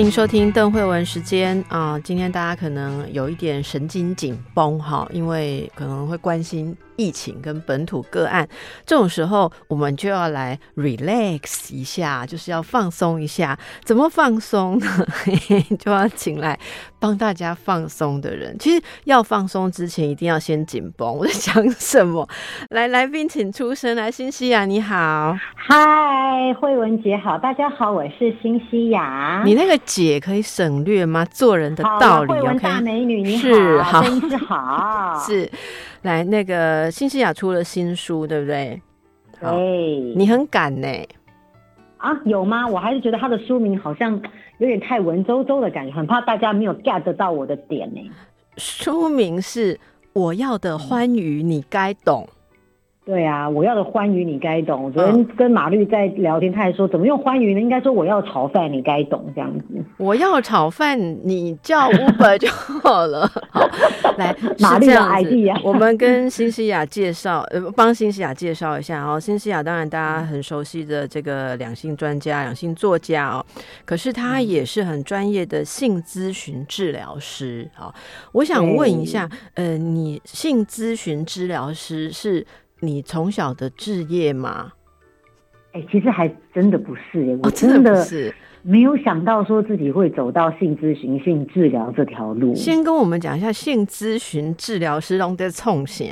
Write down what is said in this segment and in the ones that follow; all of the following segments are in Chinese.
欢迎收听邓慧文时间。啊、今天大家可能有一点神经紧绷哈，因为可能会关心疫情跟本土个案，这种时候我们就要来 relax 一下，就是要放松一下。怎么放松呢？就要请来帮大家放松的人。其实要放松之前，一定要先紧绷。我在想什么？来，来宾请出声。来，新西亚你好，嗨，慧文姐好，大家好，我是新西亚。你那个姐可以省略吗？做人的道理慧文大美女，你是好是好，是，来那个新西亚出了新书，对不对？好，对，你很敢呢、啊有吗？我还是觉得他的书名好像有点太文绉绉的感觉，很怕大家没有 get 得到我的点呢。书名是《我要的欢愉你该懂》。对啊，我要的欢愉你该懂。我昨嗯天跟马律在聊天，他还说怎么用欢愉呢？应该说我要炒饭，你该懂这样子。我要炒饭，你叫 Uber 就好了。好，来，马律的是这样子 idea 我们跟新西亚介绍，呃，帮新西亚介绍一下哦。新西亚当然大家很熟悉的这个两性专家、两性作家哦，可是他也是很专业的性咨询治疗师。好，我想问一下，呃，你性咨询治疗师是你从小的志业吗？哎、其实还真的不是耶，我哦，真真的不是。没有想到说自己会走到性咨询、性治疗这条路。先跟我们讲一下性咨询治疗师让在冲啥？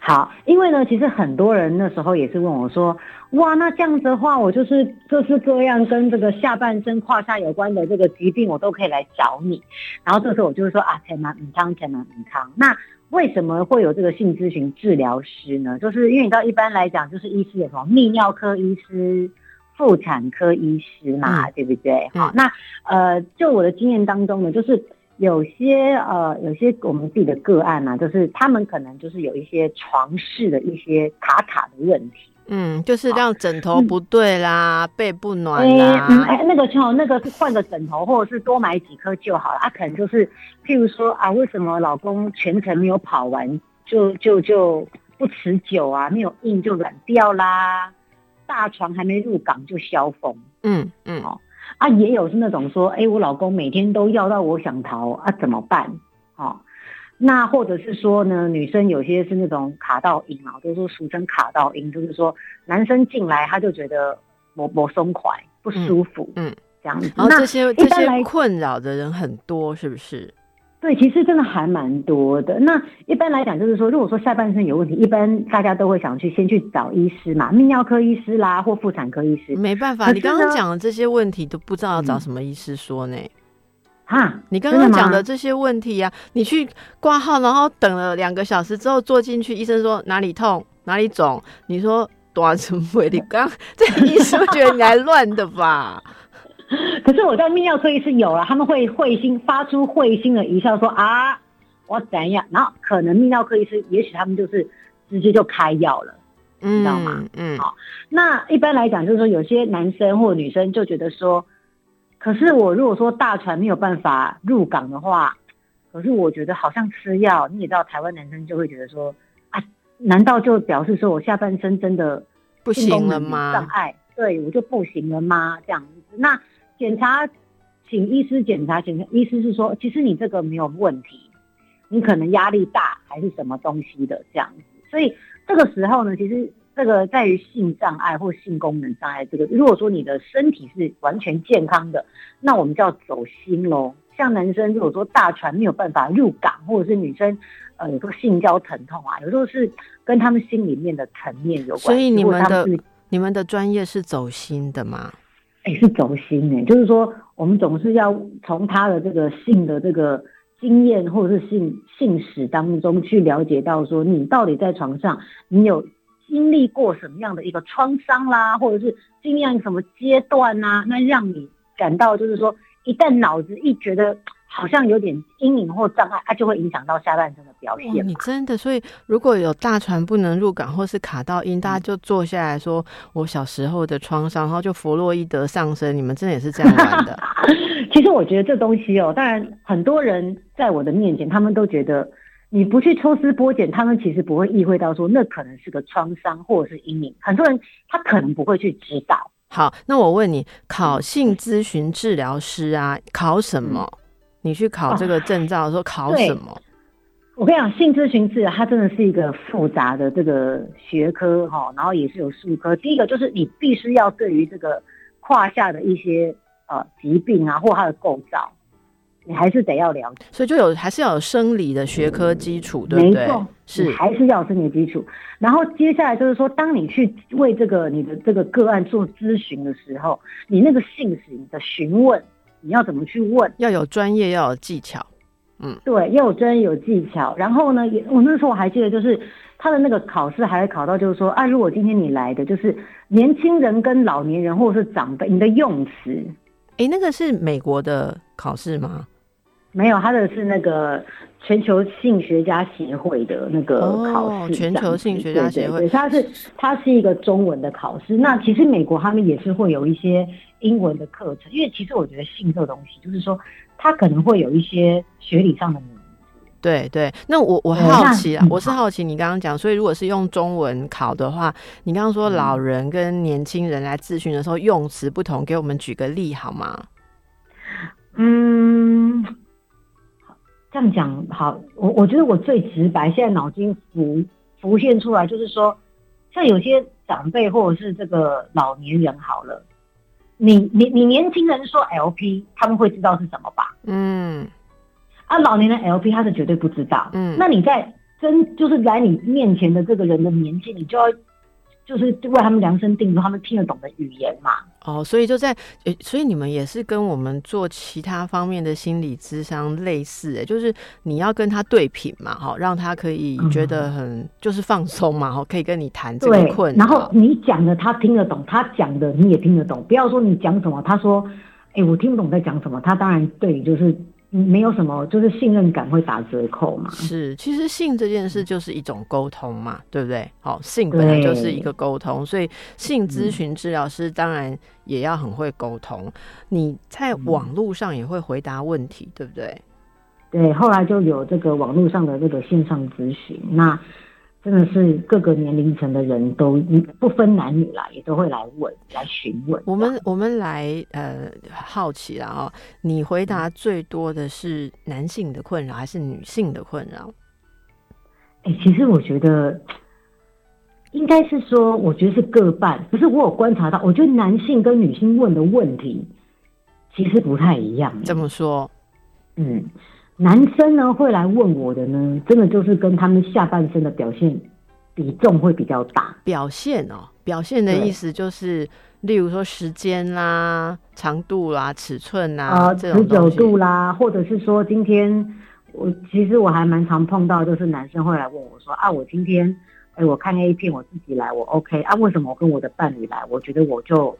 好，因为呢，其实很多人那时候也是问我说，哇，那这样子的话，我就是各式各样跟这个下半身、胯下有关的这个疾病，我都可以来找你。然后这时候我就会说啊，前南米康，前南米康。那为什么会有这个性咨询治疗师呢？就是因为你知道，一般来讲，就是医师有什么泌尿科医师、妇产科医师嘛，对不对？好，嗯那呃，就我的经验当中呢，就是有些呃，有些我们自己的个案呢、就是他们可能就是有一些床事的一些卡卡的问题。嗯，就是让枕头不对啦，背不暖哎、啦。嗯，哎、那个就那个是换个枕头，或者是多买几颗就好了。啊，可能就是譬如说啊，为什么老公全程没有跑完，就就就不持久啊，没有硬就软掉啦，大床还没入港就消风。嗯嗯好啊，也有是那种说，哎，我老公每天都要到我想逃啊，怎么办？哦，那或者是说呢，女生有些是那种卡到阴啊，都说俗称卡到阴，就是说男生进来他就觉得我我松快，不舒服，嗯，这样子。然后那这些这些困扰的人很多，是不是？对，其实真的还蛮多的。那一般来讲，就是说，如果说下半身有问题，一般大家都会想去先去找医师嘛，泌尿科医师啦，或妇产科医师。没办法，你刚刚呢讲的这些问题都不知道要找嗯什么医师说呢。哈，你刚刚讲的这些问题呀、你去挂号，然后等了两个小时之后坐进去，医生说哪里痛哪里肿，你说多什么？你刚这医生会觉得你来乱的吧？可是我在泌尿科医师有了，他们会会心发出会心的一笑说啊，我怎样？然后可能泌尿科医师也许他们就是直接就开药了。知，道吗嗯，好那一般来讲，就是说有些男生或女生就觉得说，可是我如果说大船没有办法入港的话，可是我觉得好像吃药，你也知道，台湾男生就会觉得说，啊，难道就表示说我下半身真的不行了能有障？碍，对我就不行了吗？这样子，那检查，请医师检查，检查医师是说，其实你这个没有问题，你可能压力大还是什么东西的这样子，所以这个时候呢，其实这个在于性障碍或性功能障碍这个，如果说你的身体是完全健康的，那我们就要走心喽。像男生如果说大船没有办法入港，或者是女生呃有时候性交疼痛啊，有时候是跟他们心里面的层面有关。所以你们的你们的专业是走心的吗？哎、是走心哎、就是说我们总是要从他的这个性的这个经验或者是性性史当中去了解到说你到底在床上你有经历过什么样的一个创伤啦，或者是经历了什么阶段呐、那让你感到就是说一旦脑子一觉得好像有点阴影或障碍，它就会影响到下半身的表哇，现嘛。你真的，所以如果有大船不能入港或是卡到音，大嗯家就坐下来说我小时候的创伤，然后就弗洛伊德上身。你们真的也是这样玩的？其实我觉得这东西哦，当然很多人在我的面前，他们都觉得你不去抽丝剥茧，他们其实不会意会到说那可能是个创伤或者是阴影。很多人他可能不会去知道。好，那我问你，考性咨询治疗师啊，考什么？你去考这个证照的时候考什么？我跟你讲，性咨询治疗它真的是一个复杂的这个学科哈，然后也是有术科。第一个就是你必须要对于这个胯下的一些呃疾病啊或它的构造，你还是得要了解。所以就有还是要有生理的学科基础，对不对没错？，是你还是要有生理基础。然后接下来就是说，当你去为这个你的这个个案做咨询的时候，你那个性史你的询问，你要怎么去问？要有专业，要有技巧。嗯对，要有专业有技巧。然后呢，也我那时候我还记得，就是他的那个考试还会考到，就是说啊，如果今天你来的就是年轻人跟老年人或者是长辈，你的用词诶，那个是美国的考试吗？没有，他的是那个全球性学家协会的那个考试、哦全球性学家协会对对对，它是它是一个中文的考试。那其实美国他们也是会有一些英文的课程，因为其实我觉得性这个东西，就是说它可能会有一些学理上的名字。对对，那我我很好奇啊，我是好奇你刚刚讲，所以如果是用中文考的话，你刚刚说嗯老人跟年轻人来咨询的时候用词不同，给我们举个例好吗？嗯，这样讲好，我我觉得我最直白，现在脑筋浮浮现出来，就是说，像有些长辈或者是这个老年人好了，你你你年轻人说 LP，他们会知道是什么吧？嗯，啊，老年人 LP 他是绝对不知道。嗯那你在真就是来你面前的这个人的年纪，你就要就是为他们量身定做他们听得懂的语言嘛。哦，所以就在，诶所以你们也是跟我们做其他方面的心理咨商类似，诶，就是你要跟他对品嘛，哈，让他可以觉得很就是放松嘛，哈，可以跟你谈这个对困，然后。你讲的他听得懂，他讲的你也听得懂。不要说你讲什么，他说，哎，我听不懂在讲什么，他当然对你就是没有什么，就是信任感会打折扣嘛。是，其实性这件事就是一种沟通嘛，对不对？好，性本来就是一个沟通，所以性咨询治疗师当然也要很会沟通。你在网络上也会回答问题，对不对？对，后来就有这个网络上的这个线上咨询，那真的是各个年龄层的人都不分男女啦，也都会来问来询问。我们我们来呃好奇啦哦，你回答最多的是男性的困扰还是女性的困扰？哎、其实我觉得应该是说，我觉得是各半。可是我有观察到，我觉得男性跟女性问的问题其实不太一样。怎么说？嗯，男生呢会来问我的呢，真的就是跟他们下半身的表现比重会比较大。表现哦，表现的意思就是，例如说时间啦、长度啦、尺寸啦，呃，这持久种东西。度啦，或者是说今天我其实我还蛮常碰到，就是男生会来问我说啊，我今天哎我看 A 片我自己来我 OK 啊，为什么我跟我的伴侣来，我觉得我就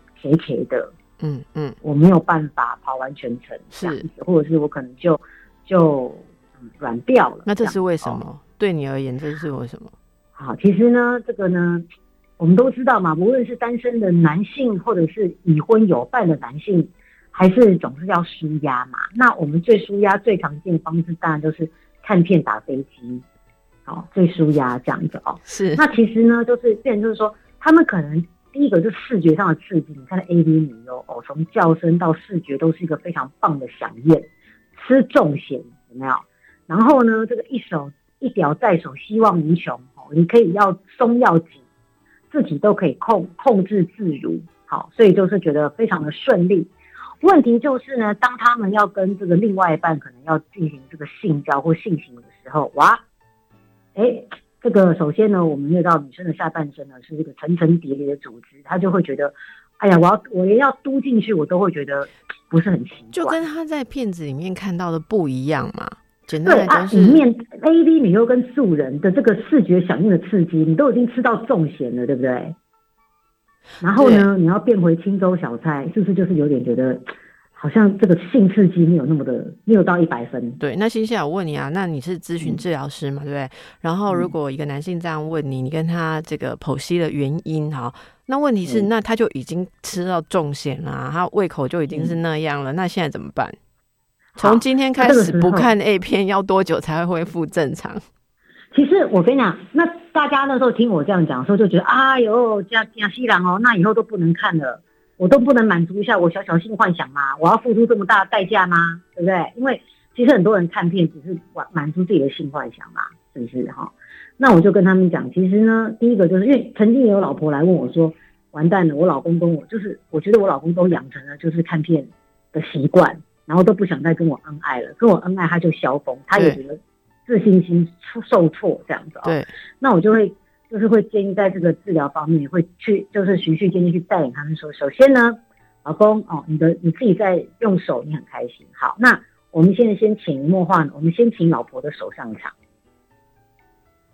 的，嗯嗯，我没有办法跑完全程这样是子，或者是我可能就就嗯软掉了。那这是为什哦么？对你而言，这是为什么？好，其实呢，这个呢，我们都知道嘛，无论是单身的男性，或者是已婚有伴的男性，还是总是要舒压嘛。那我们最舒压、最常见的方式，当然就是看片、打飞机，好，最舒压这样子哦。是那其实呢，就是变成就是说，他们可能第一个就是视觉上的刺激，你看 A V 女优哦，从叫声到视觉都是一个非常棒的响宴，吃重咸有没有？然后呢，这个一手一屌在手，希望无穷哦，你可以要松要紧，自己都可以控控制自如，好，所以就是觉得非常的顺利。问题就是呢，当他们要跟这个另外一半可能要进行这个性交或性行为的时候，哇，哎，这个首先呢，我们遇到女生的下半身呢是这个层层叠叠的组织，她就会觉得，哎呀，我要我连要嘟进去，我都会觉得不是很习惯。就跟他在片子里面看到的不一样嘛。简单来讲是，里面 A V 你又跟素人的这个视觉响应的刺激，你都已经吃到重咸了，对不对？然后呢，你要变回青州小菜，是不是就是有点觉得，好像这个性刺激没有那么的，没有到一百分？对，那欣夏，我问你啊，那你是咨询治疗师嘛，对不对？然后如果一个男性这样问你，你跟他这个剖析的原因，哈，那问题是，嗯那他就已经吃到重咸了，他胃口就已经是那样了，那现在怎么办？好从今天开始不看 A 片要多久才会恢复正常？其实我跟你讲，那大家那时候听我这样讲的时候，就觉得哎呦，加加西郎哦，那以后都不能看了，我都不能满足一下我小小性幻想吗？我要付出这么大的代价吗？对不对？因为其实很多人看片只是满满足自己的性幻想嘛，是不是哈？那我就跟他们讲，其实呢，第一个就是因为曾经也有老婆来问我说，完蛋了，我老公跟我就是，我觉得我老公都养成了就是看片的习惯，然后都不想再跟我恩爱了，跟我恩爱他就消风，他也对觉得自信心出受挫这样子哦。对，那我就会就是会建议在这个治疗方面会去就是循序渐进去带领他们说，首先呢，老公哦，你的你自己在用手你很开心，好，那我们现在先潜移默化，我们先请老婆的手上场，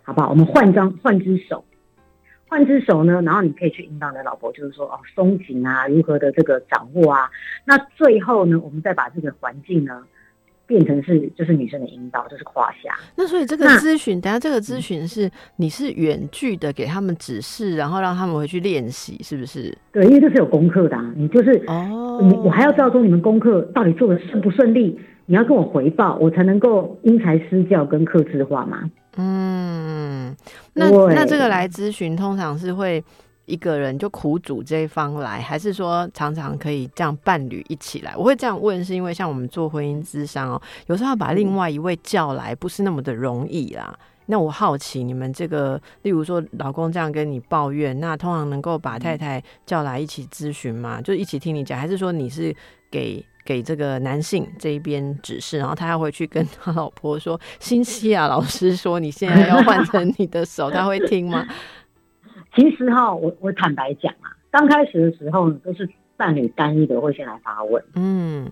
好不好？我们换张换只手。换只手呢，然后你可以去引导你的老婆，就是说哦，松紧啊，如何的这个掌握啊。那最后呢，我们再把这个环境呢，变成是就是女生的引导，就是胯下。那所以这个咨询，等下这个咨询是你是远距的给他们指示，然后让他们回去练习，是不是？对，因为这是有功课的、啊，你就是哦，你我还要知道说你们功课到底做的顺不顺利，你要跟我回报，我才能够因材施教跟克制化嘛。嗯，那那这个来咨询，通常是会一个人就苦主这一方来，还是说常常可以这样伴侣一起来？我会这样问，是因为像我们做婚姻咨商哦，有时候要把另外一位叫来，不是那么的容易啦。那我好奇，你们这个，例如说老公这样跟你抱怨，那通常能够把太太叫来一起咨询吗？就一起听你讲，还是说你是给给这个男性这一边指示，然后他要回去跟他老婆说：“新西亚老师说你现在要换成你的手，他会听吗 其实哈，我我坦白讲啊，刚开始的时候呢，都是伴侣单一的会先来发问，？”嗯，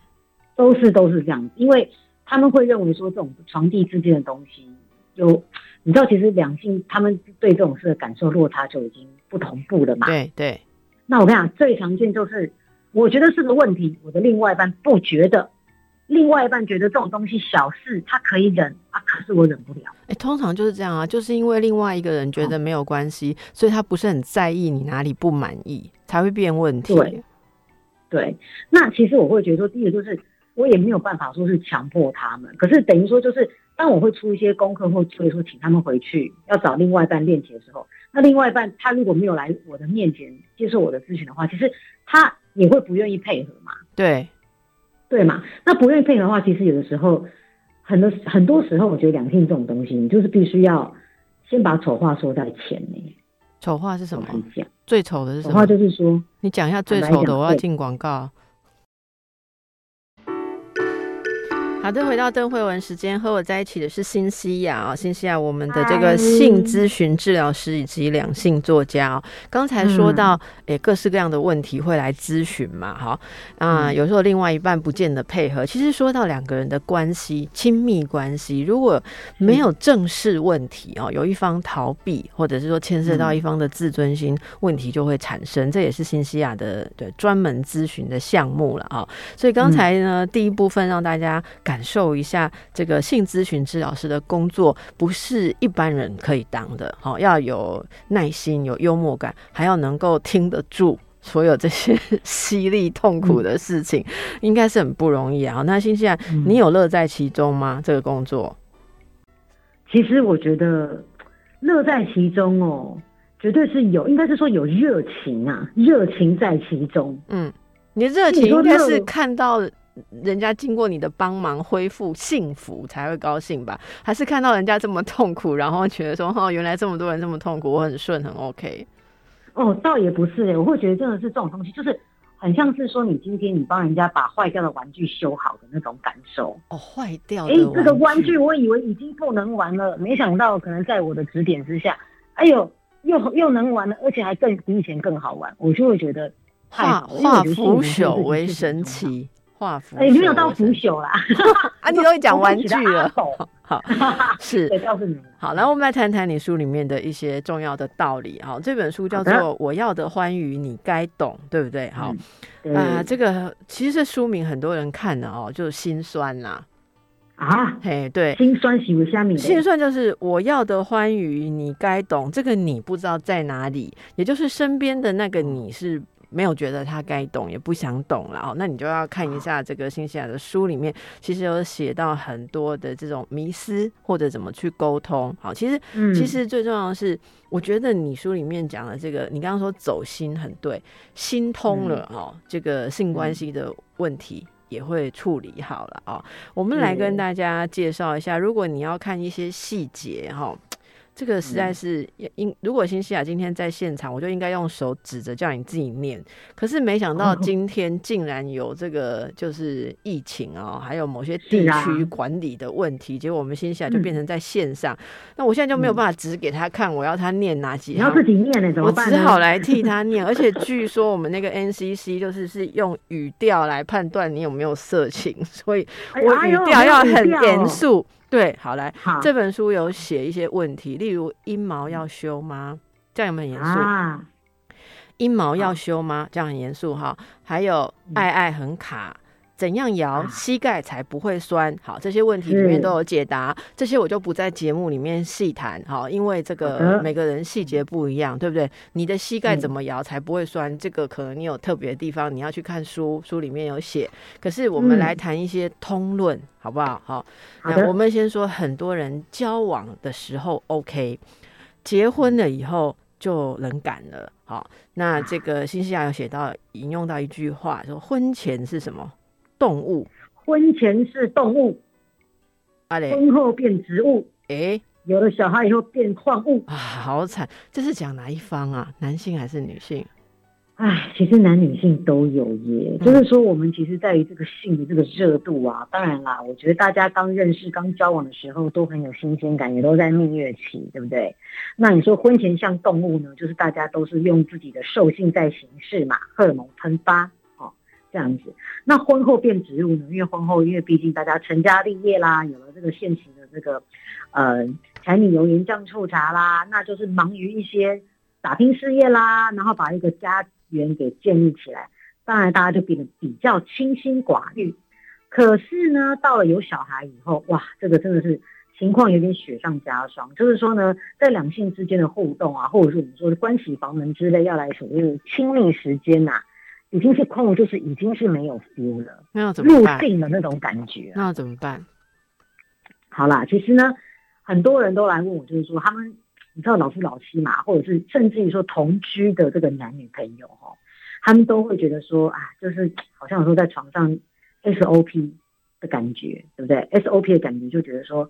都是都是这样子，因为他们会认为说这种床地之间的东西，有你知道，其实两性他们对这种事的感受落差就已经不同步了嘛。对对，那我跟你讲，最常见就是，我觉得是个问题，我的另外一半不觉得，另外一半觉得这种东西小事，他可以忍啊，可是我忍不了。哎、通常就是这样啊，就是因为另外一个人觉得没有关系，所以他不是很在意你哪里不满意，才会变问题。对对，那其实我会觉得说，第一个就是我也没有办法说是强迫他们，可是等于说就是，当我会出一些功课或所以说请他们回去要找另外一半练习的时候，那另外一半他如果没有来我的面前接受我的咨询的话，其实他也会不愿意配合嘛。对对嘛？那不愿意配合的话，其实有的时候，很多很多时候，我觉得两性这种东西，你就是必须要先把丑话说在前面。丑话是什么？我看一下，最丑的是什丑话？就是说，你讲一下最丑的，我要进广告。好的，回到邓慧文时间，和我在一起的是新西亚啊、新西亚我们的这个性咨询治疗师以及两性作家哦。刚才说嗯。到，诶、各式各样的问题会来咨询嘛，哈。啊、嗯。有时候另外一半不见得配合。其实说到两个人的关系，亲密关系，如果没有正视问题哦，有一方逃避，或者是说牵涉到嗯一方的自尊心问题就会产生，这也是新西亚的对专门咨询的项目了啊、所以刚才呢，第一部分让大家感受一下这个性咨询治疗师的工作不是一般人可以当的，好、要有耐心、有幽默感，还要能够听得住。所有这些 犀利痛苦的事情，应该是很不容易啊。那新西兰，嗯你有乐在其中吗？这个工作？其实我觉得乐在其中哦，绝对是有，应该是说有热情啊，热情在其中。嗯，你的热情应该是看到人家经过你的帮忙恢复幸福才会高兴吧？还是看到人家这么痛苦，然后觉得说哦，原来这么多人这么痛苦，我很顺很 OK。哦，倒也不是诶，我会觉得真的是这种东西，就是很像是说你今天你帮人家把坏掉的玩具修好的那种感受。哦，坏掉的诶，这个玩玩具我以为已经不能玩了，没想到可能在我的指点之下，哎呦，又又能玩了，而且还更比以前更好玩，我就会觉得太化化腐朽为神。奇，化腐哎，没有到腐朽啦，啊！你都会讲玩具了，好是 对，告诉你了。好，然后我们来谈谈你书里面的一些重要的道理。好，这本书叫做《我要的欢愉你该懂》，对不对？好嗯，啊、这个其实这书名很多人看了哦，就是心酸啦。啊，嘿，对，心酸喜为虾米，心酸就是我要的欢愉，你该懂。这个你不知道在哪里，也就是身边的那个你是没有觉得他该懂，也不想懂了哦。那你就要看一下这个新西兰的书里面，其实有写到很多的这种迷思或者怎么去沟通。好，其实嗯其实最重要的是，我觉得你书里面讲的这个，你刚刚说走心很对，心通了嗯哦，这个性关系的问题。也会处理好了哦。我们来跟大家介绍一下，如果你要看一些细节哈、这个实嗯在是应，如果新西亚今天在现场，我就应该用手指着叫你自己念。可是没想到哦今天竟然有这个就是疫情哦，还有某些地区管理的问题，结果我们新西亚就嗯变成在线上。那我现在就没有办法指给他看，我要他念哪几行你要自。己念呢，怎我么办我？只好来替他念，而且据说我们那个 NCC 就是是用语调来判断你有没有色情，所以我语调要很严肃。对，好来，好这本书有写一些问题，例如阴毛要修吗？这样有没有很严肃？啊，阴毛要修吗？这样很严肃哈。还有爱爱很卡，怎样摇啊膝盖才不会酸？好，这些问题里面都有解答，这些我就不在节目里面细谈好，因为这个每个人细节不一样，对不对？你的膝盖嗯怎么摇才不会酸？这个可能你有特别的地方，你要去看书，书里面有写。可是我们嗯来谈一些通论，好不好？好，那我们先说，很多人交往的时候 OK，结婚了以后就冷感了。好，那这个新西亚有写到引用到一句话，说婚前是什么动物？婚前是动物，啊嘞，婚后变植物，诶有了小孩以后变矿物。啊，好惨！这是讲哪一方啊？男性还是女性？唉，其实男女性都有耶，嗯就是说我们其实在于这个性的这个热度啊，当然啦，我觉得大家刚认识、刚交往的时候都很有新鲜感，也都在蜜月期，对不对？那你说婚前像动物呢，就是大家都是用自己的兽性在行事嘛，荷尔蒙喷发哦，这样子。那婚后变植物呢？因为婚后，因为毕竟大家成家立业啦，有了这个现行的这个呃柴米油盐酱醋茶啦，那就是忙于一些打拼事业啦，然后把一个家园给建立起来。当然，大家就变得比较清心寡欲。可是呢，到了有小孩以后，哇，这个真的是情况有点雪上加霜。就是说呢，在两性之间的互动啊，或者是我们说的关起房门之类，要来所谓的亲密时间呐、已经是空，就是已经是没有 feel 了，那要怎么办入？定的那种感觉啊、那怎么办？好啦，其实呢，很多人都来问我，就是说他们，你知道老夫老妻嘛，或者是甚至于说同居的这个男女朋友哈，他们都会觉得说啊，就是好像有时候在床上 SOP 的感觉，对不对？SOP 的感觉就觉得说，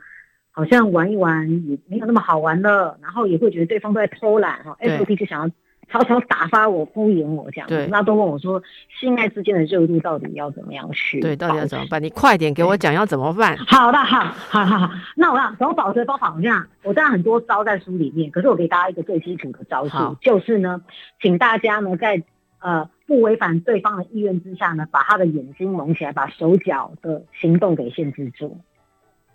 好像玩一玩也没有那么好玩了，然后也会觉得对方都在偷懒哈，SOP 就想要悄悄打发我、敷衍我这样对子，那都问我说，性爱之间的热度到底要怎么样去？对，到底要怎么？办？你快点给我讲要怎么办？好的，好，好好好。那我让怎么保持方法？我这样，我当然很多招在书里面，可是我给大家一个最基础的招好数，就是呢，请大家呢在呃不违反对方的意愿之下呢，把他的眼睛蒙起来，把手脚的行动给限制住。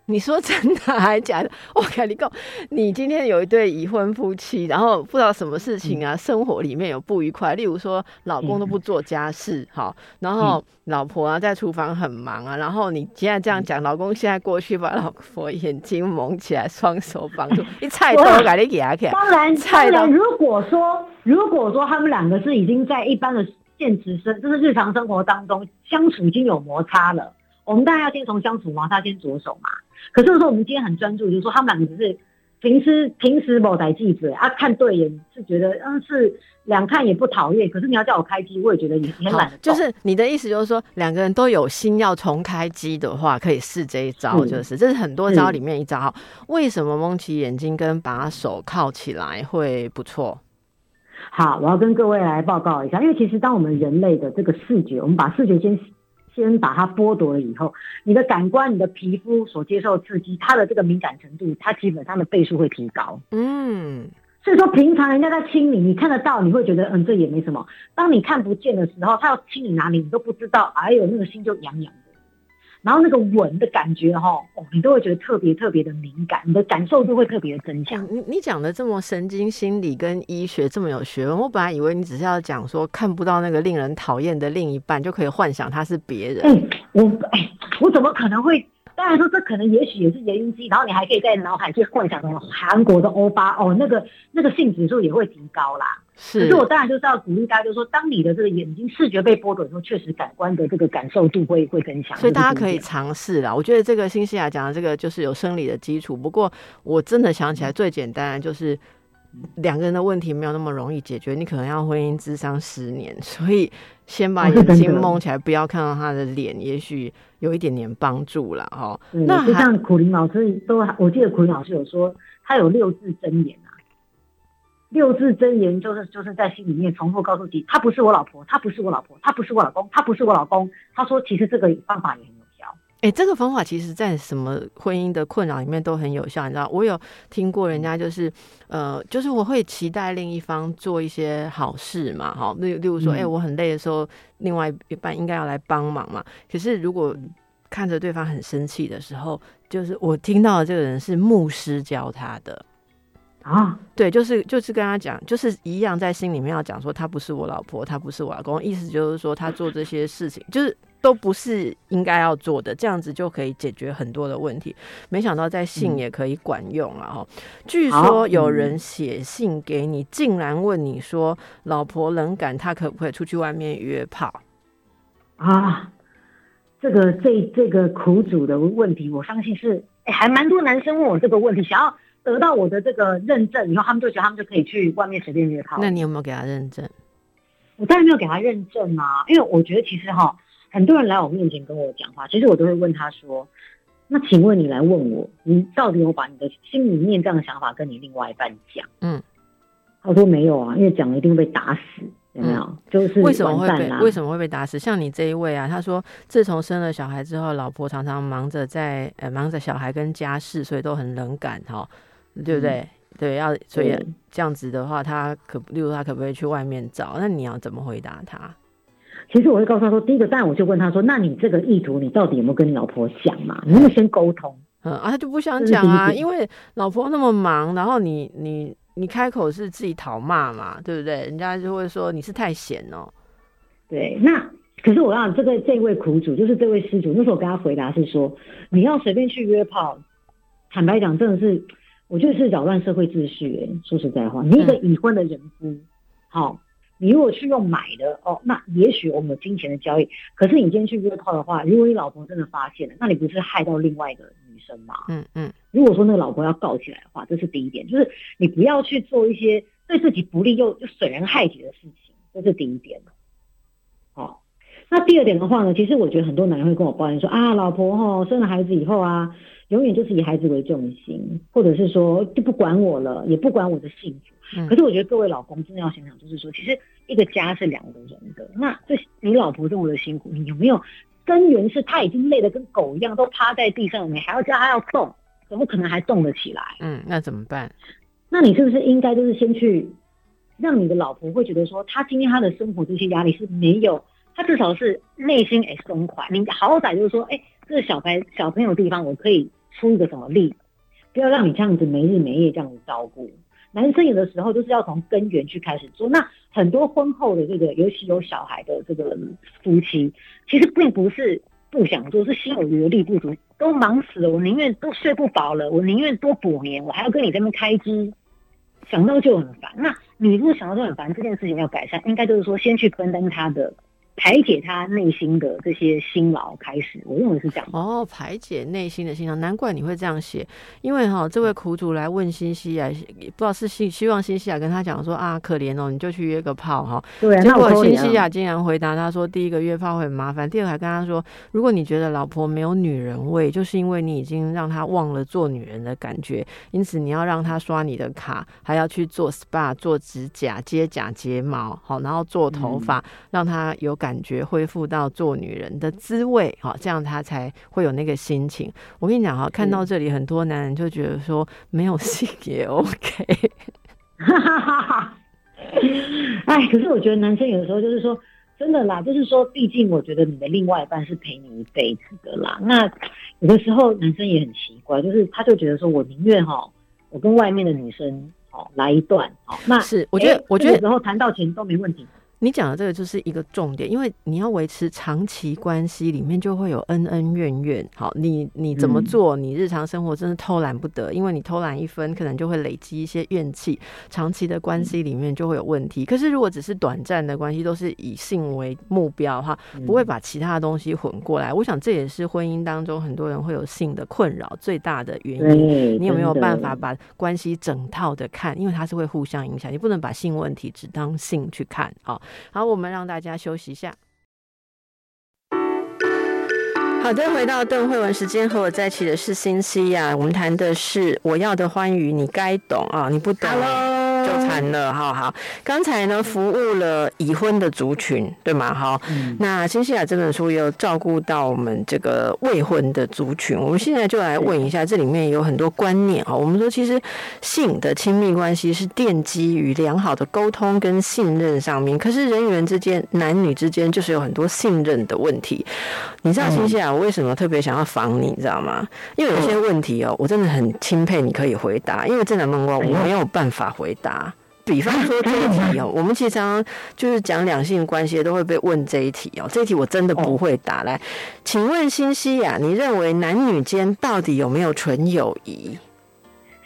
你说真的还假的？我跟你讲，你今天有一对已婚夫妻，然后不知道什么事情啊，生活里面有不愉快，例如说老公都不做家事，好，然后老婆啊在厨房很忙啊，然后你现在这样讲，老公现在过去把老婆眼睛蒙起来，双手绑住，一菜 刀给你给他看，当然，菜刀当然，如果说如果说他们两个是已经在一般的现实生，就是日常生活当中相处已经有摩擦了，我们当然要先从相处摩擦先着手嘛。可是说我们今天很专注，就是说他们两个只是平时平时某台记者啊看对眼是觉得嗯是两看也不讨厌，可是你要叫我开机，我也觉得也也很好懒得。就是你的意思，就是说两个人都有心要重开机的话，可以试这一招，就是这是很多招里面一招。好为什么蒙起眼睛跟把手铐起来会不错？好，我要跟各位来报告一下，因为其实当我们人类的这个视觉，我们把视觉先先把它剥夺了以后，你的感官、你的皮肤所接受刺激，它的这个敏感程度，它基本上的倍数会提高。嗯，所以说，平常人家在亲你，你看得到，你会觉得嗯这也没什么。当你看不见的时候，他要亲你哪里，你都不知道，哎呦那个心就痒痒的。然后那个吻的感觉哈，哦，你都会觉得特别特别的敏感，你的感受就会特别的增强。你你讲的这么神经心理跟医学这么有学问，我本来以为你只是要讲说看不到那个令人讨厌的另一半就可以幻想他是别人。嗯、我哎，我怎么可能会？当然说这可能也许也是原因之一，然后你还可以在脑海去幻想什么韩国的欧巴哦，那个那个性指数也会提高啦。可是是我当然就是要鼓励大家，就是说，当你的这个眼睛视觉被剥夺的时候，确实感官的这个感受度会会更强。所以大家可以尝试啦。我觉得这个新西亚讲的这个就是有生理的基础，不过我真的想起来最简单的就是两个人的问题没有那么容易解决，你可能要婚姻智商十年，所以先把眼睛蒙起来，不要看到他的脸，也许有一点点帮助了。哈。那像苦林老师都，我记得苦林老师有说，他有六字真言啊。六字真言就是就是在心里面重复告诉自己，他不是我老婆，他不是我老婆，他不是我老公，他不是我老公。他说，其实这个方法也很有效。哎、这个方法其实在什么婚姻的困扰里面都很有效，你知道？我有听过人家就是，呃，就是我会期待另一方做一些好事嘛，哈，例例如说，哎、嗯我很累的时候，另外一半应该要来帮忙嘛。可是如果嗯看着对方很生气的时候，就是我听到的这个人是牧师教他的，啊，对，就是就是跟他讲，就是一样在心里面要讲说，他不是我老婆，他不是我老公，意思就是说他做这些事情就是都不是应该要做的，这样子就可以解决很多的问题。没想到在信嗯也可以管用了哈。据说有嗯人写信给你，竟然问你说，老婆冷感，他可不可以出去外面约炮？啊，这个这这个苦主的问题，我相信是，哎，还蛮多男生问我这个问题，想要得到我的这个认证以后，他们就觉得他们就可以去外面随便约炮。那你有没有给他认证？我当然没有给他认证啊，因为我觉得其实哈，很多人来我面前跟我讲话，其实我都会问他说，那请问你来问我，你到底有把你的心里面这样的想法跟你另外一半讲？嗯，他说没有啊，因为讲了一定会被打死，有没有？就是嗯为什么会被为什么会被打死？像你这一位啊，他说自从生了小孩之后，老婆常常忙着在呃忙着小孩跟家事，所以都很冷感哈，对不对？对，要所以对这样子的话，他可例如他可不可以去外面找？那你要怎么回答他？其实我会告诉他说，第一个，当然我就问他说，那你这个意图，你到底有没有跟你老婆讲嘛？你有没有先沟通？嗯啊，他就不想讲啊，因为老婆那么忙，然后你你你开口是自己讨骂嘛，对不对？人家就会说你是太闲哦。对，那可是我让这个这位苦主，就是这位施主，那时候我跟他回答是说，你要随便去约炮，坦白讲，真的是，我觉得是扰乱社会秩序、欸。说实在话，你一个已婚的人夫，好、你如果去用买的哦，那也许我们有金钱的交易。可是你今天去约炮的话，如果你老婆真的发现了，那你不是害到另外一个女生吗？嗯嗯，如果说那个老婆要告起来的话，这是第一点，就是你不要去做一些对自己不利又又损人害己的事情，这是第一点。好、那第二点的话呢，其实我觉得很多男人会跟我抱怨说啊，老婆哈生了孩子以后啊，永远就是以孩子为重心，或者是说就不管我了，也不管我的幸福。嗯可是我觉得各位老公真的要想想，就是说，其实一个家是两个人的，那这你老婆这么的辛苦，你有没有根源是她已经累得跟狗一样，都趴在地上，你还要叫她要动，怎么可能还动得起来？嗯，那怎么办？那你是不是应该就是先去让你的老婆会觉得说，她今天她的生活这些压力是没有，她至少是内心哎松快。你好歹就是说，哎，这个小孩小朋友的地方，我可以出一个什么力，不要让你这样子没日没夜这样子照顾。男生有的时候就是要从根源去开始做。那很多婚后的这个，尤其有小孩的这个夫妻，其实并不是不想做，是心有余而力不足，都忙死了，我宁愿都睡不饱了，我宁愿多补眠，我还要跟你这边开支，想到就很烦。那你如果想到就很烦，这件事情要改善，应该就是说先去分担他的。排解他内心的这些辛劳开始，我认为是这样。哦，排解内心的辛劳，难怪你会这样写。因为哈、这位苦主来问新西亚，也不知道是希希望新西亚跟他讲说啊，可怜哦，你就去约个炮哈。对啊，结果那我新西亚竟然回答他说，第一个约炮会很麻烦，第二个还跟他说，如果你觉得老婆没有女人味，就是因为你已经让她忘了做女人的感觉，因此你要让她刷你的卡，还要去做 SPA、做指甲、接假睫毛，好，然后做头发，让她有感觉恢复到做女人的滋味，好，这样她才会有那个心情。我跟你讲哈，看到这里，很多男人就觉得说没有性也 OK。哈哈哈哈！哎，可是我觉得男生有的时候就是说，真的啦，就是说，毕竟我觉得你的另外一半是陪你一辈子的啦。那有的时候男生也很奇怪，就是他就觉得说我宁愿哈，我跟外面的女生哦来一段哦，那是我觉得哎我觉得这个时候谈到钱都没问题。你讲的这个就是一个重点，因为你要维持长期关系，里面就会有恩恩怨怨。好，你你怎么嗯做，你日常生活真的偷懒不得，因为你偷懒一分，可能就会累积一些怨气，长期的关系里面就会有问题。可是如果只是短暂的关系，都是以性为目标哈，不会把其他的东西混过来。我想这也是婚姻当中很多人会有性的困扰最大的原因。你有没有办法把关系整套的看？因为它是会互相影响，你不能把性问题只当性去看。好，好，我们让大家休息一下。好的，回到邓慧文时间，和我在一起的是新西亚，我们谈的是我要的欢愉，你该懂啊，你不懂。Hello，就惨了，好好。刚才呢，服务了已婚的族群，对吗？哈，嗯那新西亚这本书也有照顾到我们这个未婚的族群。我们现在就来问一下，这里面有很多观念哈。我们说，其实性的亲密关系是奠基于良好的沟通跟信任上面，可是人与人之间、男女之间就是有很多信任的问题。你知道新西亚我为什么特别想要访你，你知道吗？因为有些问题哦，我真的很钦佩你可以回答，因为真的问我我没有办法回答。比方说这一题哦，我们其实常常就是讲两性关系都会被问这一题哦，这一题我真的不会答。来，请问新西亚，你认为男女间到底有没有纯友谊？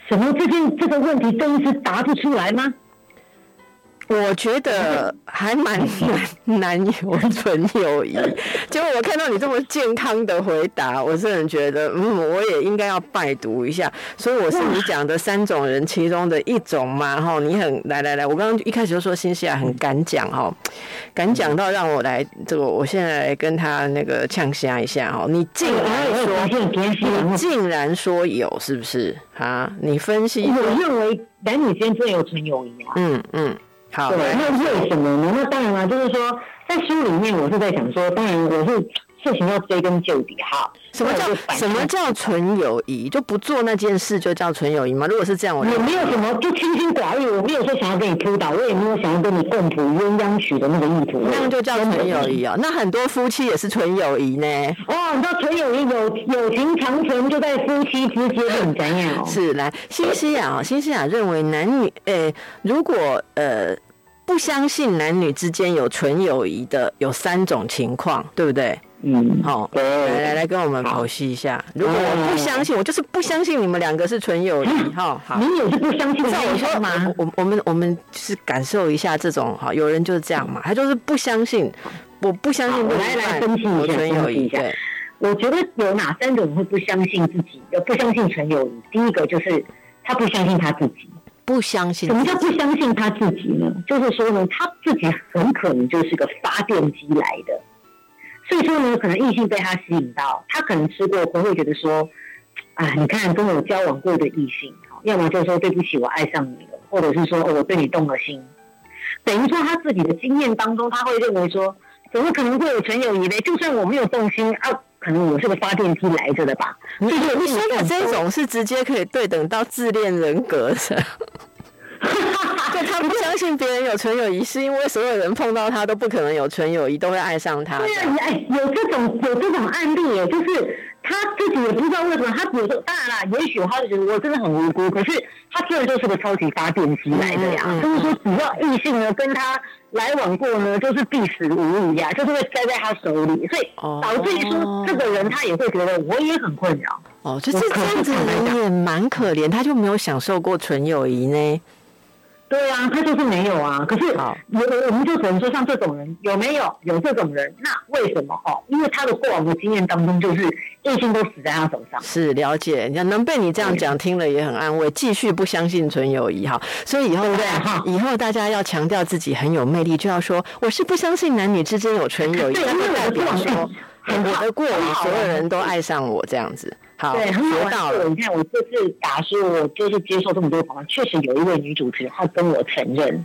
什么这件这个问题真是答不出来吗？我觉得 还蛮难难有纯友谊。结果我看到你这么健康的回答，我真的觉得，嗯，我也应该要拜读一下。所以我是你讲的三种人其中的一种嘛，哈，你很来来来，我刚刚一开始就说新西亚很敢讲哈，敢讲到让我来这个，我现在来跟他那个呛虾一下哈，你竟然说，你竟然说有，是不是啊？你分析，我认为男女间真有纯友谊啊。嗯嗯，好，对，那为什么呢？那当然了，就是说，在书里面我是在想说，当然我是事情要追根究底哈。什么叫什么叫纯友谊？就不做那件事就叫纯友谊吗？如果是这样，我也没有什么就清心寡欲，我没有说想要跟你扑倒，我也没有想要跟你共谱鸳鸯曲的那个意图。那样就叫纯友谊哦。那很多夫妻也是纯友谊呢。哦，你知道纯友谊友友情长存就在夫妻之间，很怎样？是来新西亚啊，新西亚认为男女呃，如果呃不相信男女之间有纯友谊的，有三种情况，对不对？嗯，好、对来来来，跟我们剖析一下。如果我不相信，我就是不相信你们两个是纯友谊，哈、好。你也是不相信不是我说吗？我我我们我们就是感受一下这种哈，有人就是这样嘛，他就是不相信，我不相信我来来分析一下友谊，对，我觉得有哪三种会不相信自己，有不相信纯友谊。第一个就是他不相信他自己。不相信什么叫不相信他自己呢？就是说呢，他自己很可能就是个发电机来的。所以说呢，可能异性被他吸引到，他可能吃过亏会觉得说，啊，你看跟我交往过的异性，要么就说对不起，我爱上你了，或者是说哦，我对你动了心。等于说他自己的经验当中，他会认为说，怎么可能会有纯友谊呢？就算我没有动心啊，可能我是个发电机来着的吧。你你说的这种是直接可以对等到自恋人格的。就他不相信别人有纯友谊，是因为所有人碰到他都不可能有纯友谊，都会爱上他。对啊，哎，有这种有这种案例耶，就是他自己也不知道为什么，他比如说当然啦，也许他就觉得我真的很无辜，可是他真的就是个超级发电机来的呀。就是说，只要异性呢跟他来往过呢，就是必死无疑呀，就是会栽在他手里，所以导致于说这个人他也会觉得我也很困扰。哦，就是这样子人也蛮可怜，他就没有享受过纯友谊呢。对啊，他就是没有啊。可是，我我们就只能说，像这种人有没有有这种人？那为什么？哦，因为他的过往的经验当中，就是异性都死在他手上。是了解，你能被你这样讲，听了也很安慰。继续不相信纯友谊哈，所以以后对哈，以后大家要强调自己很有魅力，就要说我是不相信男女之间有纯友谊，因为代表说我的过往所有人都爱上我这样子。对，很好到了。你看，我这次打书，我就是接受这么多访问，确实有一位女主持人，她跟我承认，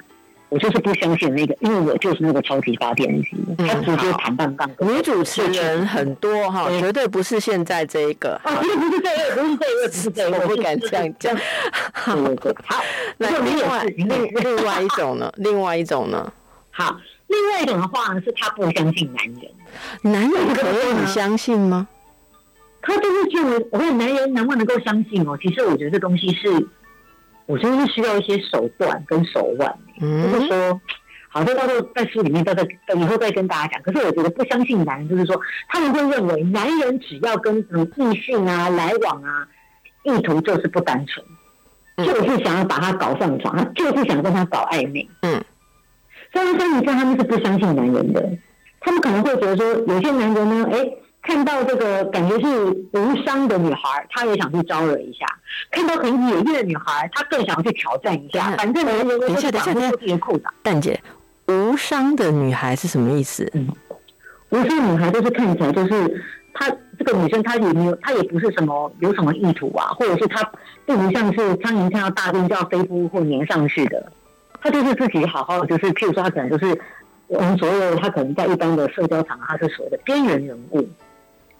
我就是不相信那个，因为我就是那个超级发电机，她直接谈半杠。女主持人很多哈，绝对不是现在这一个。啊，绝对不是这一个，不是这一个，不是这一个，我不敢这样讲。好，那另外另另外一种呢？另外一种呢？好，另外一种的话呢，是她不相信男人。男人可以相信吗？他就是认为，我问男人能不能够相信哦？其实我觉得这东西是，我觉得是需要一些手段跟手腕。嗯，就是说，好，这到时候在书里面再再以后再跟大家讲。可是我觉得不相信男人，就是说他们会认为男人只要跟什么异性啊来往啊，意图就是不单纯，就是想要把他搞上床，他就是想跟他搞暧昧。嗯，所以像你看他们是不相信男人的，他们可能会觉得说，有些男人呢，哎。看到这个感觉是无伤的女孩，他也想去招惹一下；看到很野艳的女孩，他更想要去挑战一下。反正人人都是绑不住自己的裤裆。蛋姐，无伤的女孩是什么意思？嗯，无伤女孩就是看起来就是她这个女生，她也没有，她也不是什么有什么意图啊，或者是她并不像是苍蝇看到大便就要飞扑或粘上去的，她就是自己好好的，就是譬如说，她可能就是我们所谓的她可能在一般的社交场合，她是所谓的边缘人物。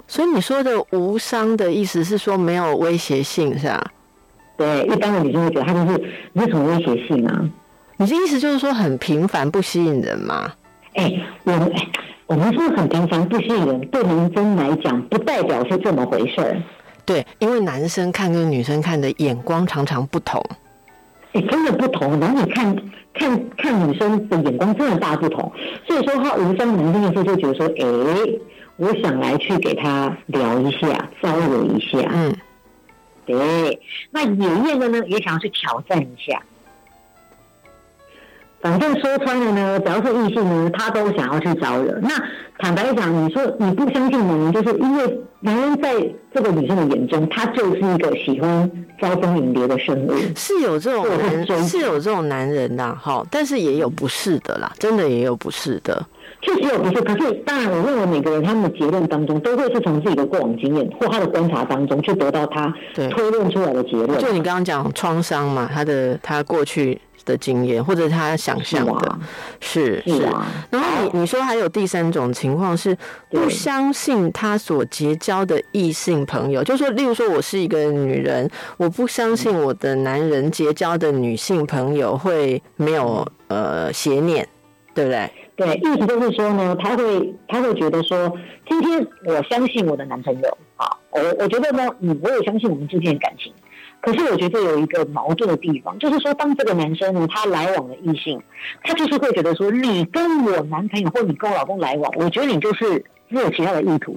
所以你说的无伤的意思是说没有威胁性是吧？对，一般的女生会觉得他就是没什么威胁性啊。你的意思就是说很平凡不吸引人吗？哎，我们哎，我们说很平凡不吸引人，对男生来讲不代表是这么回事儿。对，因为男生看跟女生看的眼光常常不同。哎，真的不同，男女看看看女生的眼光真的大不同。所以说他无伤男生的时候就觉得说，哎。我想来去给他聊一下，招惹一下。嗯，对。那野艳的呢，也想要去挑战一下。反正说穿了呢，只要是异性呢，他都想要去招惹。那坦白讲，你说你不相信男人，就是因为男人在这个女生的眼中，他就是一个喜欢招蜂引蝶的生物。是有这种人，是有这种男人的哈，但是也有不是的啦，真的也有不是的。确实有不是，可是当然，我认为每个人他们的结论当中，都会是从自己的过往经验或他的观察当中去得到他推论出来的结论。就你刚刚讲创伤嘛，他的他过去的经验或者他想象的，是是。然后你你说还有第三种情况是不相信他所结交的异性朋友，就是说例如说我是一个女人，我不相信我的男人结交的女性朋友会没有呃邪念，对不对？对，意思就是说呢，他会他会觉得说，今天我相信我的男朋友，啊，我我觉得呢，嗯，我也相信我们之间的感情。可是我觉得有一个矛盾的地方，就是说，当这个男生呢，他来往的异性，他就是会觉得说，你跟我男朋友或你跟我老公来往，我觉得你就是没有其他的意图。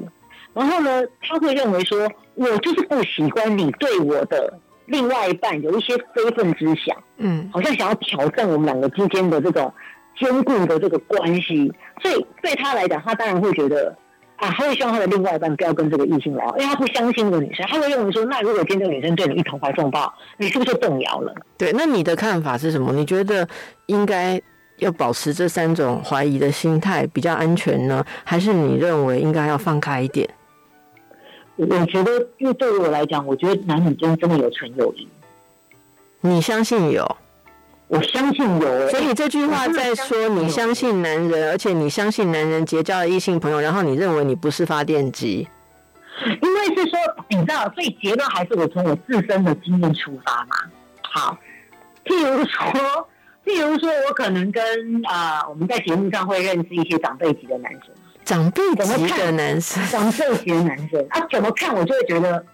然后呢，他会认为说，我就是不喜欢你对我的另外一半有一些非分之想，嗯，好像想要挑战我们两个之间的这种。坚固的这个关系，所以对他来讲，他当然会觉得啊，他会希望他的另外一半不要跟这个异性聊，因为他不相信这个女生，他会认为说，那如果今天这个女生对你一同怀送抱，你是不是就动摇了？对，那你的看法是什么？你觉得应该要保持这三种怀疑的心态比较安全呢？还是你认为应该要放开一点？我觉得，因为对于我来讲，我觉得男女间真的有纯友谊，你相信有？我相信有、欸。所以这句话在说你相信男人，而且你相信男人结交了异性朋友，然后你认为你不是发电机。因为是说，你知道，所以结论还是我从我自身的经验出发嘛。好，譬如说，譬如说我可能跟啊、呃我们在节目上会认识一些长辈级的男生，长辈级的看男生，长辈级的男生啊，怎么看我就会觉得，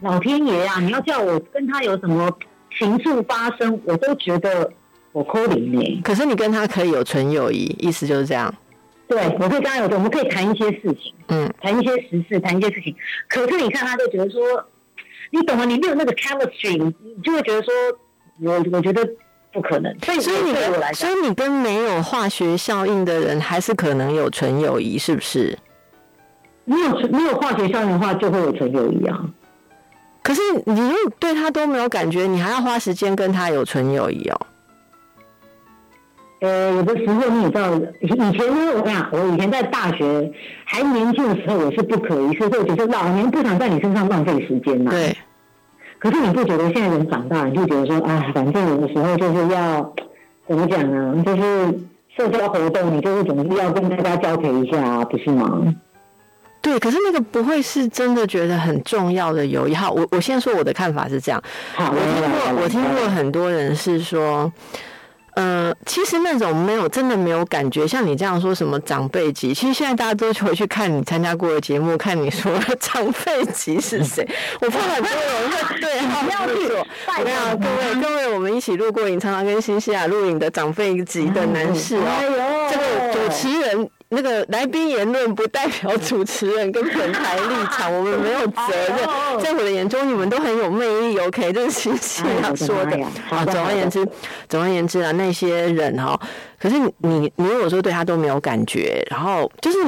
老天爷啊，你要叫我跟他有什么情愫发生，我都觉得我扣零呢。可是你跟他可以有纯友谊，意思就是这样。对，我可以跟他有，我们可以谈一些事情，嗯，谈一些时事，谈一些事情。可是你看，他就觉得说，你懂吗？你没有那个 chemistry，你你就会觉得说，我我觉得不可能。所以所以你对我来跟所，以你跟没有化学效应的人，还是可能有纯友谊，是不是？没有没有化学效应的话，就会有纯友谊啊。可是你如果对他都没有感觉，你还要花时间跟他有纯友谊哦。呃，有的时候你也知道，以以前呢，我讲，我以前在大学还年轻的时候，我是不可一世，或者是老年不想在你身上浪费时间嘛、对，可是你不觉得现在人长大，你就觉得说，啊，反正有的时候就是要怎么讲呢？就是社交活动，你就是总是要跟大家交陪一下、啊，不是吗？对，可是那个不会是真的觉得很重要的友谊。好，我我先说我的看法是这样，好，我听过，我听过很多人是说，呃，其实那种没有真的没有感觉，像你这样说什么长辈级，其实现在大家都回去看你参加过的节目，看你说长辈级是谁。我怕很多人会对 号要去入座。我跟你讲，各位各位，我们一起录过影，常常跟新西亚录影的长辈级的男士哎哦，呦，这个主持人。那个来宾言论不代表主持人跟本台立场，我们没有责任。在我的眼中，你们都很有魅力，OK？这是新西要说的哎呦我的妈呀。好，好的总而言之，总而言之啊，那些人哈，可是你你你如果说对他都没有感觉，然后就是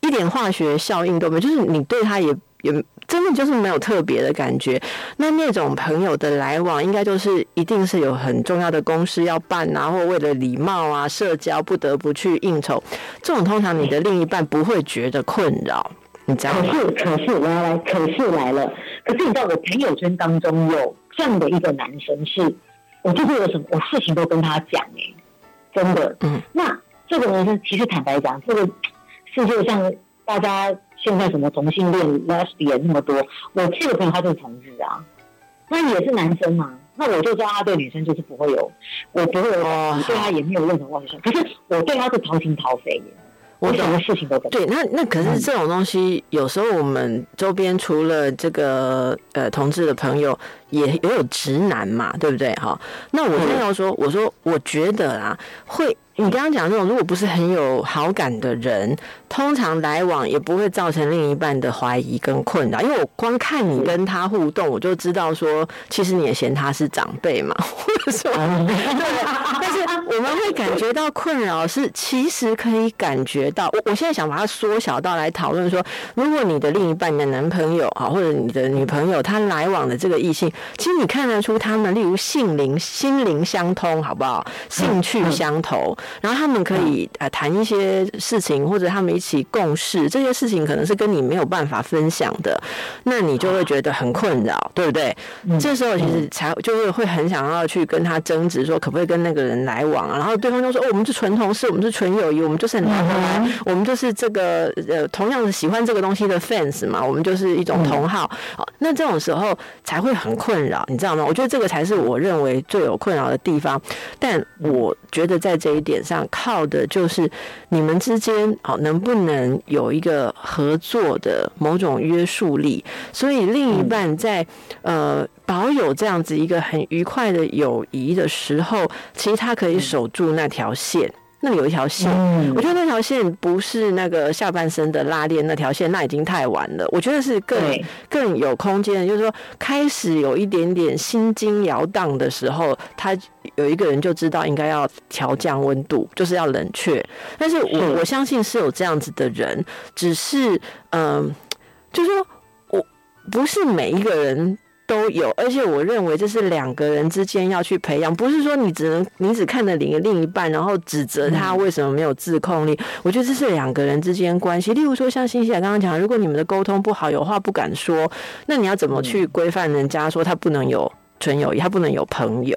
一点化学效应都没有，就是你对他也也真的就是没有特别的感觉。那那种朋友的来往，应该就是一定是有很重要的公事要办啊，或为了礼貌啊、社交不得不去应酬。这种通常你的另一半不会觉得困扰，你知道吗？可是可是我要来，可是来了。可是你知道，我朋友圈当中有这样的一个男生是，我就是有什么，我事情都跟他讲哎、真的。嗯。那这个呢是，其实坦白讲，这个世界上大家现在什么同性恋、lesbian 那么多，我这个朋友他就是同志啊，那也是男生嘛。那我就知道他对女生就是不会有，我不会有哦对他也没有任何妄想。可是我对他是掏心掏肺耶，我什么事情都跟他对，那那可是这种东西，有时候我们周边除了这个呃同志的朋友，也也有直男嘛，对不对？哈，那我现在要说，我说我觉得啊，会你刚刚讲那种，如果不是很有好感的人，通常来往也不会造成另一半的怀疑跟困扰，因为我光看你跟他互动，我就知道说，其实你也嫌他是长辈嘛，或者说对，但是我们会感觉到困扰是，其实可以感觉到。我我现在想把它缩小到来讨论说，如果你的另一半、你的男朋友啊，或者你的女朋友，他来往的这个异性，其实你看得出他们，例如性灵、心灵相通，好不好？兴趣相投，然后他们可以呃谈一些事情，或者他们一起共事，这些事情可能是跟你没有办法分享的，那你就会觉得很困扰，对不对？这时候其实才就是会很想要去跟他争执，说可不可以跟那个人来往啊？然后对方就说：“哦，我们是纯同事，我们是纯友谊，我们就是很聊得来，我们就是这个呃同样的喜欢这个东西的 fans 嘛，我们就是一种同好。哦，那这种时候才会很困扰，你知道吗？我觉得这个才是我认为最有困扰的地方。但我觉得在这一点上，靠的就是你们之间好能不能有一个合作的某种约束力。所以另一半在呃保有这样子一个很愉快的友谊的时候，其实他可以守住那条线。那里有一条线，嗯我觉得那条线不是那个下半身的拉链那条线，那已经太晚了。我觉得是更更有空间，就是说开始有一点点心惊摇荡的时候，他有一个人就知道应该要调降温度，就是要冷却。但是我我相信是有这样子的人，只是嗯、就是说我不是每一个人都有，而且我认为这是两个人之间要去培养，不是说你只能你只看着另另一半，然后指责他为什么没有自控力。我觉得这是两个人之间关系。例如说，像新西兰刚刚讲，如果你们的沟通不好，有话不敢说，那你要怎么去规范人家说他不能有纯友谊，他不能有朋友？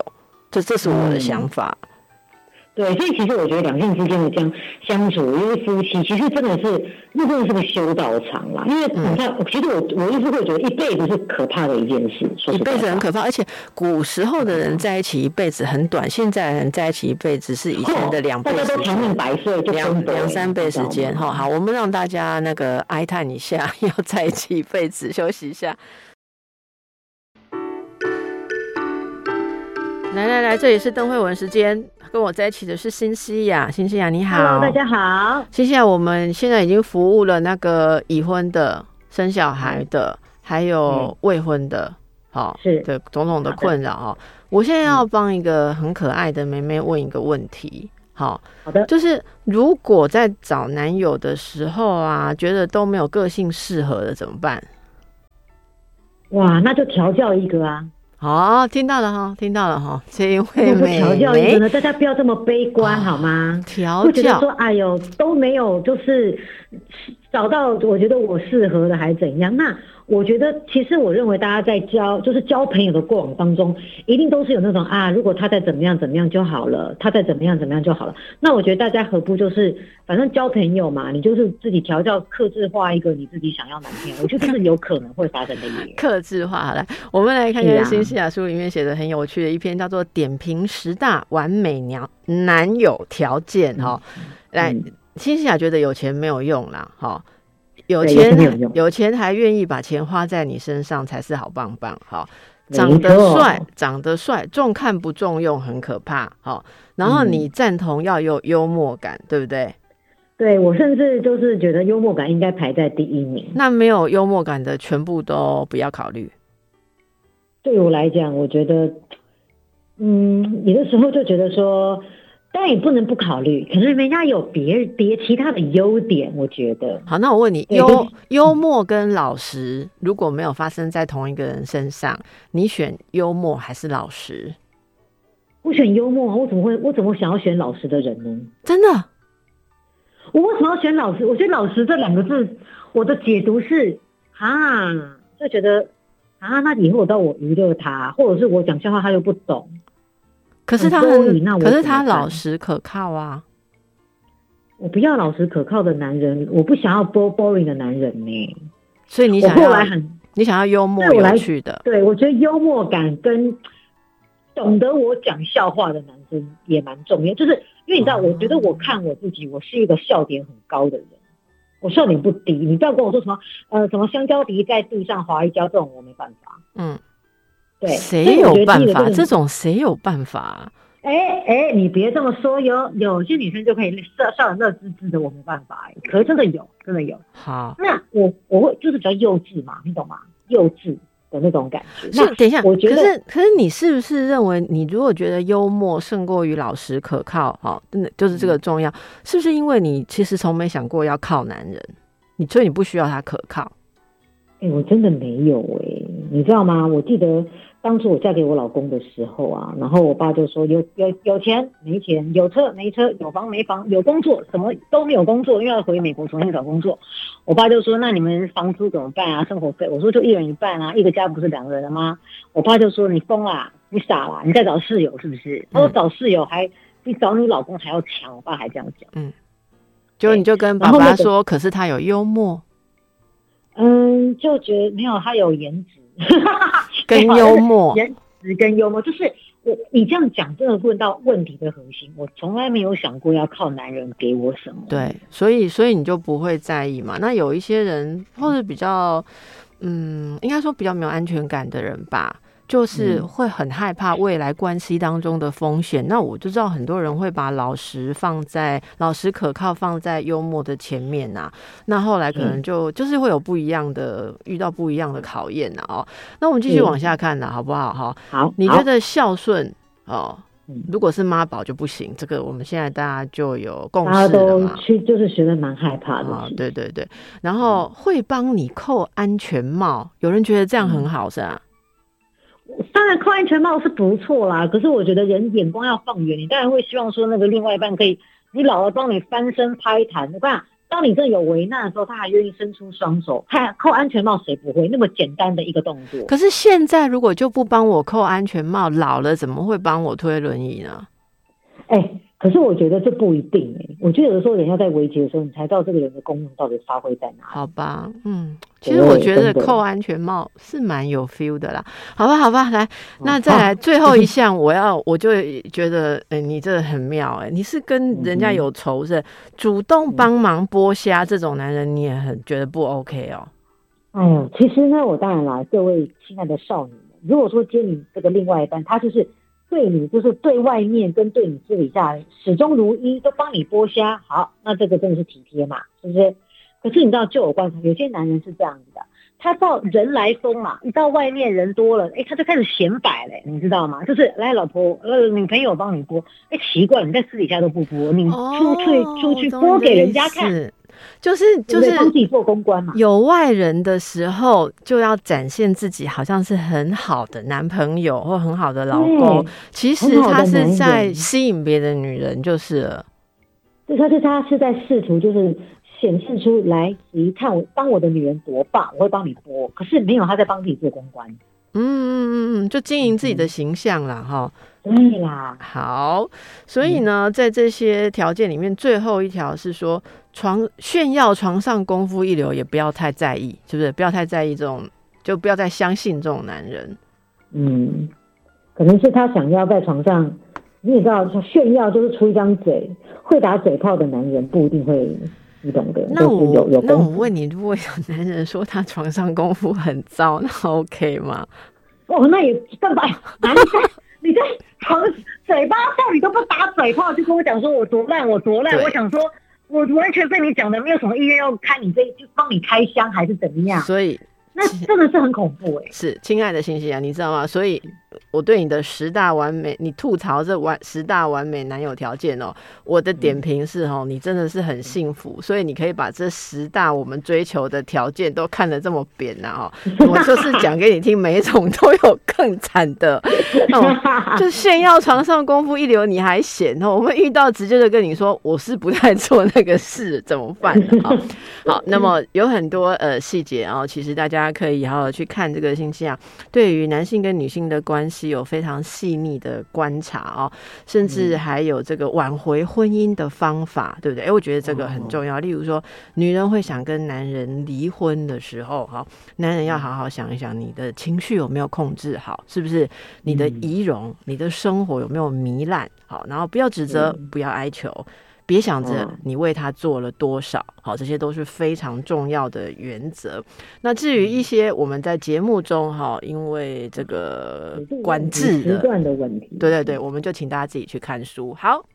这这是我的想法。对，所以其实我觉得两性之间的这样相处，因为夫妻其实真的是，那真的是个修道场啦。因为你看，其实我我一直会觉得一辈子是可怕的一件事，一辈子很可怕。而且古时候的人在一起一辈子很短，现在人在一起一辈子是以前的两倍时间，长命百岁，两两三倍时间。哈，好，我们让大家那个哀叹一下，要在一起一辈子，休息一下。来来来，这里是邓慧文时间，跟我在一起的是新西亚，新西亚你好，Hello，大家好，新西亚，我们现在已经服务了那个已婚的、生小孩的，还有未婚的，好，是。的，种种的困扰哈。我现在要帮一个很可爱的妹妹问一个问题，好，好的，就是如果在找男友的时候啊，觉得都没有个性适合的怎么办？哇，那就调教一个啊。好，听到了哈，听到了哈。这位美调教一大家不要这么悲观好吗？调教说，哎呦都没有，就是找到我觉得我适合的还怎样？那。我觉得，其实我认为大家在交就是交朋友的过往当中，一定都是有那种啊，如果他再怎么样怎么样就好了，他再怎么样怎么样就好了。那我觉得大家何不就是，反正交朋友嘛，你就是自己调教、克制化一个你自己想要男朋友，我觉得这是有可能会发生的。克制化，来，我们来看看新西亚书里面写的很有趣的一篇，叫做《点评十大完美娘男友条件》哈。来，新西亚觉得有钱没有用啦，哈。有钱有钱还愿意把钱花在你身上才是好棒棒，好，长得帅长得帅重看不重用很可怕，好，然后你赞同要有幽默感，对不对？对我甚至就是觉得幽默感应该排在第一名。那没有幽默感的全部都不要考虑。对我来讲，我觉得，嗯，有的时候就觉得说。但也不能不考虑，可是人家有别别其他的优点，我觉得。好，那我问你，幽幽默跟老实如果没有发生在同一个人身上，你选幽默还是老实？我选幽默啊！我怎么会？我怎么想要选老实的人呢？真的？我为什么要选老实？我觉得“老实”这两个字，我的解读是啊，就觉得啊，那以后到我娱乐他，或者是我讲笑话，他又不懂。可是他很，可是他老实可靠啊！我不要老实可靠的男人，我不想要 boring 的男人呢。所以你想要，你想要幽默有趣的。对，我觉得幽默感跟懂得我讲笑话的男生也蛮重要。就是因为你知道，我觉得我看我自己，我是一个笑点很高的人，我笑点不低。你不要跟我说什么呃什么香蕉皮在地上滑一跤这种，我没办法。嗯。对，谁有办法？这种谁有办法？哎哎，你别这么说，有有些女生就可以笑笑的乐滋滋的，我没办法。可是真的有，真的有。好，那我我会就是比较幼稚嘛，你懂吗？幼稚的那种感觉。那等一下，我觉得，可是可是你是不是认为，你如果觉得幽默胜过于老实可靠，哈，真的就是这个重要？是不是因为你其实从没想过要靠男人，你所以你不需要他可靠？哎，我真的没有哎，你知道吗？我记得。当初我嫁给我老公的时候啊，然后我爸就说有有有钱没钱，有车没车，有房没房，有工作什么都没有工作，因为要回美国重新找工作。我爸就说那你们房租怎么办啊？生活费？我说就一人一半啊，一个家不是两个人的吗？我爸就说你疯啦，你傻啦，你在找室友是不是？他说找室友还比找你老公还要强。我爸还这样讲。嗯，就你就跟爸爸说，可是他有幽默。嗯，就觉得没有他有颜值。跟幽默，颜值跟幽默，就是我你这样讲，真的问到问题的核心。我从来没有想过要靠男人给我什么。对，所以所以你就不会在意嘛？那有一些人，或者比较，嗯，应该说比较没有安全感的人吧。就是会很害怕未来关系当中的风险，那我就知道很多人会把老实放在老实可靠放在幽默的前面呐，那后来可能就就是会有不一样的遇到不一样的考验呐哦，那我们继续往下看呐，好不好？哈？好，你觉得孝顺哦，如果是妈宝就不行，这个我们现在大家就有共识了嘛？去就是觉得蛮害怕的啊，对对对，然后会帮你扣安全帽，有人觉得这样很好是吧？当然扣安全帽是不错啦，可是我觉得人眼光要放远，你当然会希望说那个另外一半可以，你老了帮你翻身拍弹。我看，当你真的有危难的时候，他还愿意伸出双手。看扣安全帽谁不会那么简单的一个动作？可是现在如果就不帮我扣安全帽，老了怎么会帮我推轮椅呢？哎。可是我觉得这不一定哎，我觉得有的时候人要在危机的时候，你才知道这个人的功用到底发挥在哪。好吧，嗯，其实我觉得扣安全帽是蛮有 feel 的啦。好吧，好吧，来，那再来最后一项，我要我就觉得，哎，你这很妙哎，你是跟人家有仇是？主动帮忙剥虾这种男人，你也很觉得不 OK 哦。哎呦，其实呢，我当然啦，各位亲爱的少女们，如果说接你这个另外一半，他就是。对你就是对外面跟对你私底下始终如一，都帮你剥虾，好，那这个真的是体贴嘛，是不是？可是你知道，就我观察，有些男人是这样子的，他到人来疯嘛，一到外面人多了，哎，他就开始显摆嘞，你知道吗？就是来老婆，呃，女朋友帮你剥，哎，奇怪，你在私底下都不剥，你出去出去剥给人家看。就是就是帮自己做公关嘛，有外人的时候就要展现自己，好像是很好的男朋友或很好的老公。其实他是在吸引别的女人，就是了。对，他是他是在试图就是显示出来，你看我帮我的女人多棒，我会帮你播。可是没有他在帮自己做公关。嗯嗯嗯嗯，就经营自己的形象啦，哈。对啦。好，所以呢，在这些条件里面，最后一条是说。床炫耀床上功夫一流，也不要太在意，是不是？不要太在意这种，就不要再相信这种男人。嗯，可能是他想要在床上，你也知道，炫耀就是出一张嘴，会打嘴炮的男人不一定会，你懂的。那我那我问你，如果有男人说他床上功夫很糟，那 OK 吗？哦，那也办法。男在你在床嘴巴上你都不打嘴炮，就跟我讲说我多烂，我多烂。我想说。我完全被你讲的没有什么意愿要开你这就帮你开箱还是怎么样？所以那真的是很恐怖哎。是，亲爱的星星啊，你知道吗？所以。我对你的十大完美，你吐槽这完十大完美男友条件哦，我的点评是哦，你真的是很幸福，所以你可以把这十大我们追求的条件都看得这么扁呐哦，我就是讲给你听，每一种都有更惨的，哦，就炫耀床上功夫一流，你还嫌哦，我们遇到直接就跟你说，我是不太做那个事，怎么办？好，好，那么有很多呃细节哦，其实大家可以好好去看这个星期啊，对于男性跟女性的关。关系有非常细腻的观察哦，甚至还有这个挽回婚姻的方法，对不对？哎，我觉得这个很重要。例如说，女人会想跟男人离婚的时候，哈，男人要好好想一想，你的情绪有没有控制好？是不是你的仪容、你的生活有没有糜烂？好，然后不要指责，不要哀求。别想着你为他做了多少，好，这些都是非常重要的原则。那至于一些我们在节目中哈，因为这个管制的的问题，对对对，我们就请大家自己去看书。好。